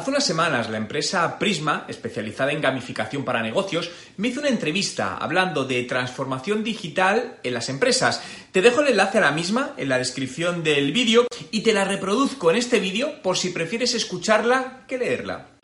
Hace unas semanas la empresa Prisma, especializada en gamificación para negocios, me hizo una entrevista hablando de transformación digital en las empresas. Te dejo el enlace a la misma en la descripción del vídeo y te la reproduzco en este vídeo por si prefieres escucharla que leerla.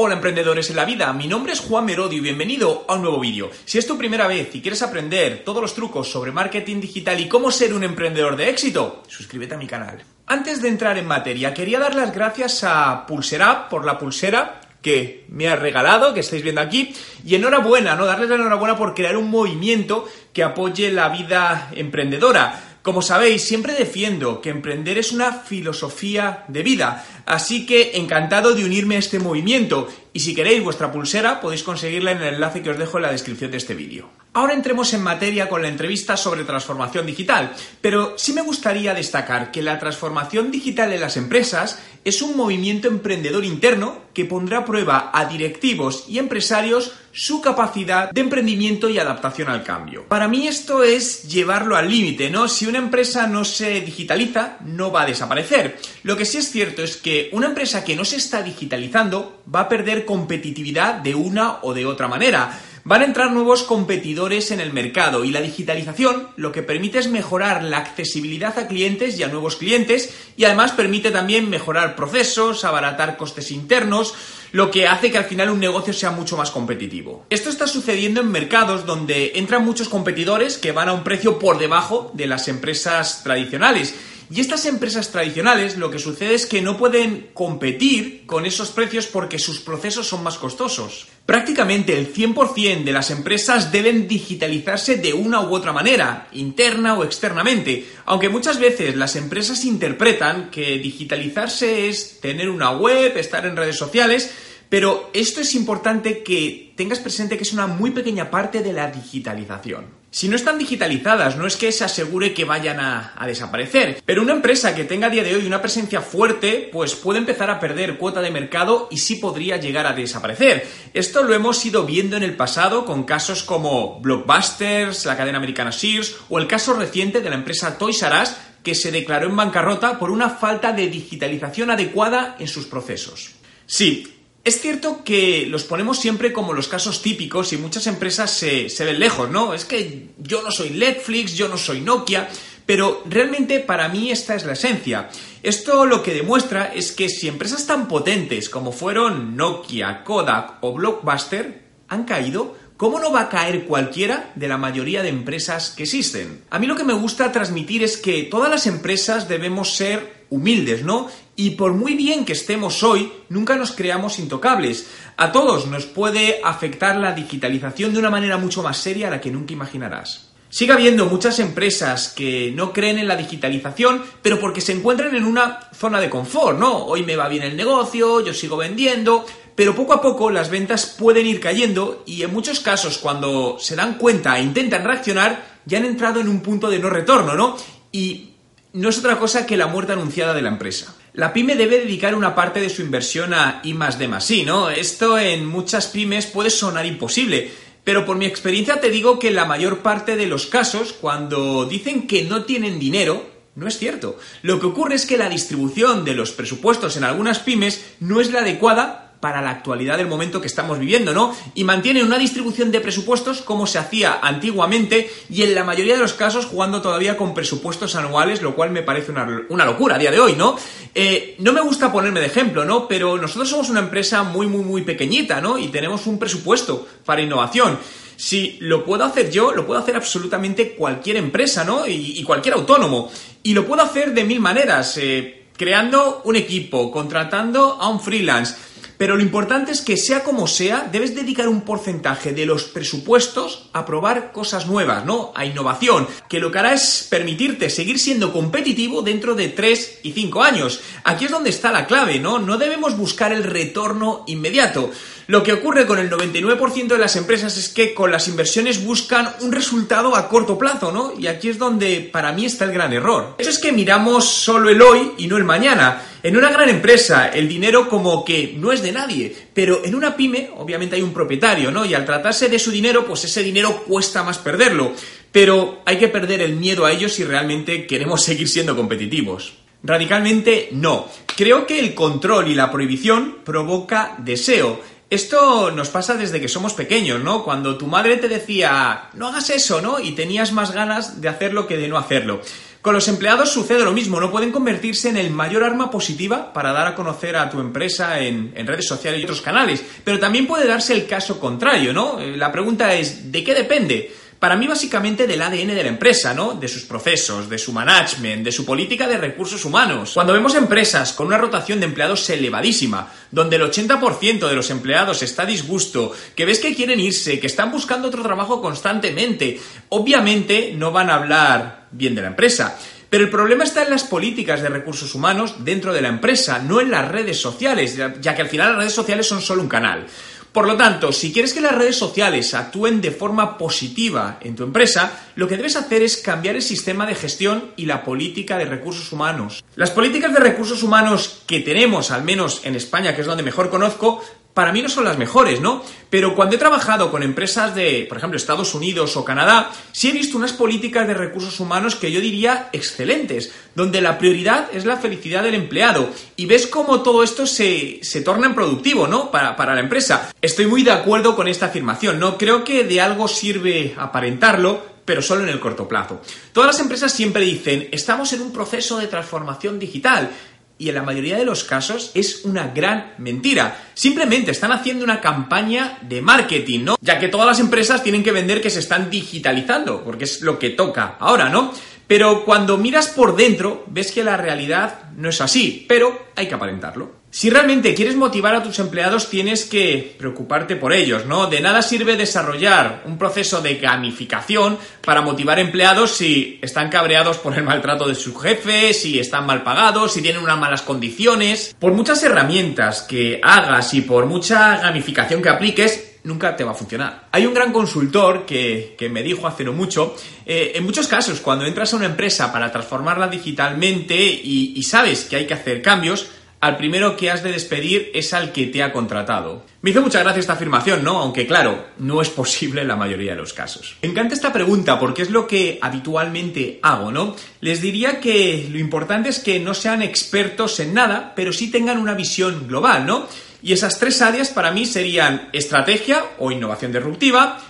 Hola emprendedores en la vida, mi nombre es Juan Merodio y bienvenido a un nuevo vídeo. Si es tu primera vez y quieres aprender todos los trucos sobre marketing digital y cómo ser un emprendedor de éxito, suscríbete a mi canal. Antes de entrar en materia, quería dar las gracias a Pulsera por la pulsera que me ha regalado, que estáis viendo aquí, y enhorabuena, ¿no? Darles la enhorabuena por crear un movimiento que apoye la vida emprendedora. Como sabéis, siempre defiendo que emprender es una filosofía de vida, así que encantado de unirme a este movimiento y si queréis vuestra pulsera podéis conseguirla en el enlace que os dejo en la descripción de este vídeo. Ahora entremos en materia con la entrevista sobre transformación digital, pero sí me gustaría destacar que la transformación digital en las empresas es un movimiento emprendedor interno que pondrá a prueba a directivos y empresarios su capacidad de emprendimiento y adaptación al cambio. Para mí esto es llevarlo al límite, ¿no? Si una empresa no se digitaliza, no va a desaparecer. Lo que sí es cierto es que una empresa que no se está digitalizando va a perder competitividad de una o de otra manera. Van a entrar nuevos competidores en el mercado y la digitalización lo que permite es mejorar la accesibilidad a clientes y a nuevos clientes y además permite también mejorar procesos, abaratar costes internos, lo que hace que al final un negocio sea mucho más competitivo. Esto está sucediendo en mercados donde entran muchos competidores que van a un precio por debajo de las empresas tradicionales y estas empresas tradicionales lo que sucede es que no pueden competir con esos precios porque sus procesos son más costosos. Prácticamente el 100% de las empresas deben digitalizarse de una u otra manera, interna o externamente, aunque muchas veces las empresas interpretan que digitalizarse es tener una web, estar en redes sociales, pero esto es importante que tengas presente que es una muy pequeña parte de la digitalización. Si no están digitalizadas, no es que se asegure que vayan a, desaparecer, pero una empresa que tenga a día de hoy una presencia fuerte, pues puede empezar a perder cuota de mercado y sí podría llegar a desaparecer. Esto lo hemos ido viendo en el pasado con casos como Blockbusters, la cadena americana Sears o el caso reciente de la empresa Toys R Us que se declaró en bancarrota por una falta de digitalización adecuada en sus procesos. Sí, es cierto que los ponemos siempre como los casos típicos y muchas empresas se, ven lejos, ¿no? Es que yo no soy Netflix, yo no soy Nokia, pero realmente para mí esta es la esencia. Esto lo que demuestra es que si empresas tan potentes como fueron Nokia, Kodak o Blockbuster han caído, ¿cómo no va a caer cualquiera de la mayoría de empresas que existen? A mí lo que me gusta transmitir es que todas las empresas debemos ser humildes, ¿no? Y por muy bien que estemos hoy, nunca nos creamos intocables. A todos nos puede afectar la digitalización de una manera mucho más seria a la que nunca imaginarás. Sigue habiendo muchas empresas que no creen en la digitalización, pero porque se encuentran en una zona de confort, ¿no? Hoy me va bien el negocio, yo sigo vendiendo, pero poco a poco las ventas pueden ir cayendo y en muchos casos cuando se dan cuenta e intentan reaccionar, ya han entrado en un punto de no retorno, ¿no? Y no es otra cosa que la muerte anunciada de la empresa. La pyme debe dedicar una parte de su inversión a I más D más I, ¿no? Esto en muchas pymes puede sonar imposible, pero por mi experiencia te digo que la mayor parte de los casos, cuando dicen que no tienen dinero, no es cierto. Lo que ocurre es que la distribución de los presupuestos en algunas pymes no es la adecuada para la actualidad del momento que estamos viviendo, ¿no? Y mantienen una distribución de presupuestos como se hacía antiguamente y en la mayoría de los casos jugando todavía con presupuestos anuales, lo cual me parece una, locura a día de hoy, ¿no? Eh, no me gusta ponerme de ejemplo, ¿no? Pero nosotros somos una empresa muy, muy, muy pequeñita, ¿no? Y tenemos un presupuesto para innovación. Si lo puedo hacer yo, lo puedo hacer absolutamente cualquier empresa, ¿no? Y, cualquier autónomo. Y lo puedo hacer de mil maneras. Eh, creando un equipo, contratando a un freelance, pero lo importante es que sea como sea, debes dedicar un porcentaje de los presupuestos a probar cosas nuevas, ¿no? A innovación, que lo que hará es permitirte seguir siendo competitivo dentro de 3 y 5 años. Aquí es donde está la clave, ¿no? No debemos buscar el retorno inmediato. Lo que ocurre con el 99% de las empresas es que con las inversiones buscan un resultado a corto plazo, ¿no? Y aquí es donde para mí está el gran error. Eso es que miramos solo el hoy y no el mañana. En una gran empresa, el dinero como que no es de nadie, pero en una pyme, obviamente hay un propietario, ¿no? Y al tratarse de su dinero, pues ese dinero cuesta más perderlo. Pero hay que perder el miedo a ellos si realmente queremos seguir siendo competitivos. Radicalmente no. Creo que el control y la prohibición provoca deseo. Esto nos pasa desde que somos pequeños, ¿no? Cuando tu madre te decía, no hagas eso, ¿no? Y tenías más ganas de hacerlo que de no hacerlo. Con los empleados sucede lo mismo, no pueden convertirse en el mayor arma positiva para dar a conocer a tu empresa en, redes sociales y otros canales, pero también puede darse el caso contrario, ¿no? Eh, la pregunta es, ¿de qué depende? Para mí, básicamente, del ADN de la empresa, ¿no? De sus procesos, de su management, de su política de recursos humanos. Cuando vemos empresas con una rotación de empleados elevadísima, donde el 80% de los empleados está a disgusto, que ves que quieren irse, que están buscando otro trabajo constantemente, obviamente no van a hablar bien de la empresa. Pero el problema está en las políticas de recursos humanos dentro de la empresa, no en las redes sociales, ya que al final las redes sociales son solo un canal. Por lo tanto, si quieres que las redes sociales actúen de forma positiva en tu empresa, lo que debes hacer es cambiar el sistema de gestión y la política de recursos humanos. Las políticas de recursos humanos que tenemos, al menos en España, que es donde mejor conozco, para mí no son las mejores, ¿no? Pero cuando he trabajado con empresas de, por ejemplo, Estados Unidos o Canadá, sí he visto unas políticas de recursos humanos que yo diría excelentes, donde la prioridad es la felicidad del empleado. Y ves cómo todo esto se, se torna en productivo, ¿no? Para, para la empresa. Estoy muy de acuerdo con esta afirmación, ¿no? Creo que de algo sirve aparentarlo, pero solo en el corto plazo. Todas las empresas siempre dicen, estamos en un proceso de transformación digital y en la mayoría de los casos es una gran mentira. Simplemente están haciendo una campaña de marketing, ¿no? Ya que todas las empresas tienen que vender que se están digitalizando, porque es lo que toca ahora, ¿no? Pero cuando miras por dentro, ves que la realidad no es así, pero hay que aparentarlo. Si realmente quieres motivar a tus empleados, tienes que preocuparte por ellos, ¿no? De nada sirve desarrollar un proceso de gamificación para motivar empleados si están cabreados por el maltrato de su jefe, si están mal pagados, si tienen unas malas condiciones. Por muchas herramientas que hagas y por mucha gamificación que apliques, nunca te va a funcionar. Hay un gran consultor que, me dijo hace no mucho, eh, en muchos casos, cuando entras a una empresa para transformarla digitalmente y sabes que hay que hacer cambios, al primero que has de despedir es al que te ha contratado. Me hizo mucha gracia esta afirmación, ¿no? Aunque claro, no es posible en la mayoría de los casos. Me encanta esta pregunta porque es lo que habitualmente hago, ¿no? Les diría que lo importante es que no sean expertos en nada, pero sí tengan una visión global, ¿no? Y esas tres áreas para mí serían estrategia o innovación disruptiva,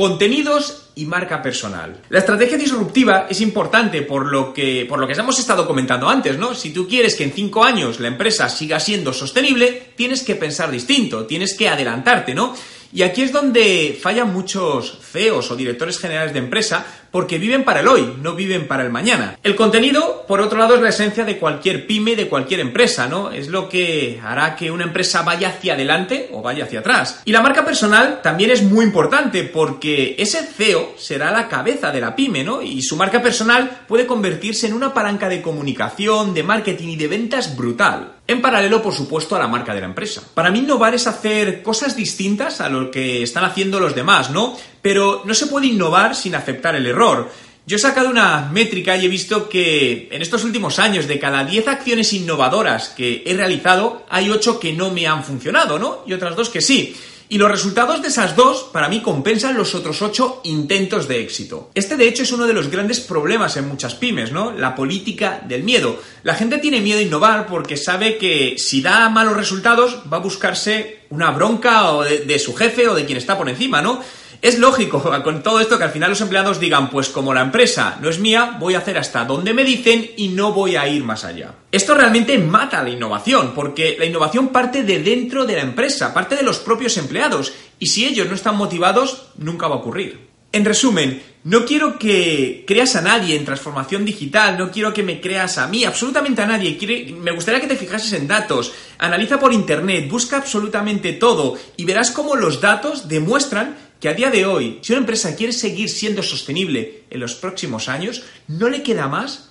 contenidos y marca personal. La estrategia disruptiva es importante por lo que por lo que hemos estado comentando antes, ¿no? Si tú quieres que en cinco años la empresa siga siendo sostenible, tienes que pensar distinto, tienes que adelantarte, ¿no? Y aquí es donde fallan muchos CEOs o directores generales de empresa porque viven para el hoy, no viven para el mañana. El contenido, por otro lado, es la esencia de cualquier pyme, de cualquier empresa, ¿no? Es lo que hará que una empresa vaya hacia adelante o vaya hacia atrás. Y la marca personal también es muy importante porque ese CEO será la cabeza de la pyme, ¿no? Y su marca personal puede convertirse en una palanca de comunicación, de marketing y de ventas brutal. En paralelo, por supuesto, a la marca de la empresa. Para mí innovar es hacer cosas distintas a lo que están haciendo los demás, ¿no? Pero no se puede innovar sin aceptar el error. Yo he sacado una métrica y he visto que en estos últimos años, de cada 10 acciones innovadoras que he realizado, hay 8 que no me han funcionado, ¿no? Y otras dos que sí. Y los resultados de esas dos, para mí, compensan los otros ocho intentos de éxito. Este, de hecho, es uno de los grandes problemas en muchas pymes, ¿no? La política del miedo. La gente tiene miedo a innovar porque sabe que si da malos resultados va a buscarse una bronca o de, de su jefe o de quien está por encima, ¿no? Es lógico con todo esto que al final los empleados digan, pues como la empresa no es mía, voy a hacer hasta donde me dicen y no voy a ir más allá. Esto realmente mata la innovación, porque la innovación parte de dentro de la empresa, parte de los propios empleados, y si ellos no están motivados, nunca va a ocurrir. En resumen, no quiero que creas a nadie en transformación digital, no quiero que me creas a mí, absolutamente a nadie. me gustaría que te fijases en datos, analiza por internet, busca absolutamente todo y verás cómo los datos demuestran que a día de hoy, si una empresa quiere seguir siendo sostenible en los próximos años, no le queda más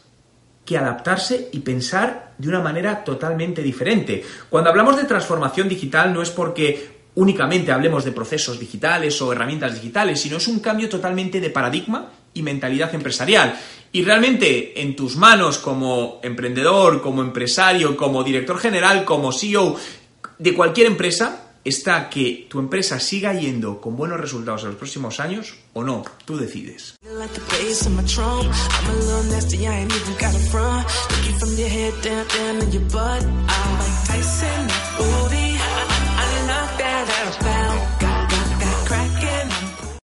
que adaptarse y pensar de una manera totalmente diferente. Cuando hablamos de transformación digital no es porque únicamente hablemos de procesos digitales o herramientas digitales, sino es un cambio totalmente de paradigma y mentalidad empresarial. Y realmente en tus manos como emprendedor, como empresario, como director general, como CEO de cualquier empresa, está que tu empresa siga yendo con buenos resultados en los próximos años o no. Tú decides.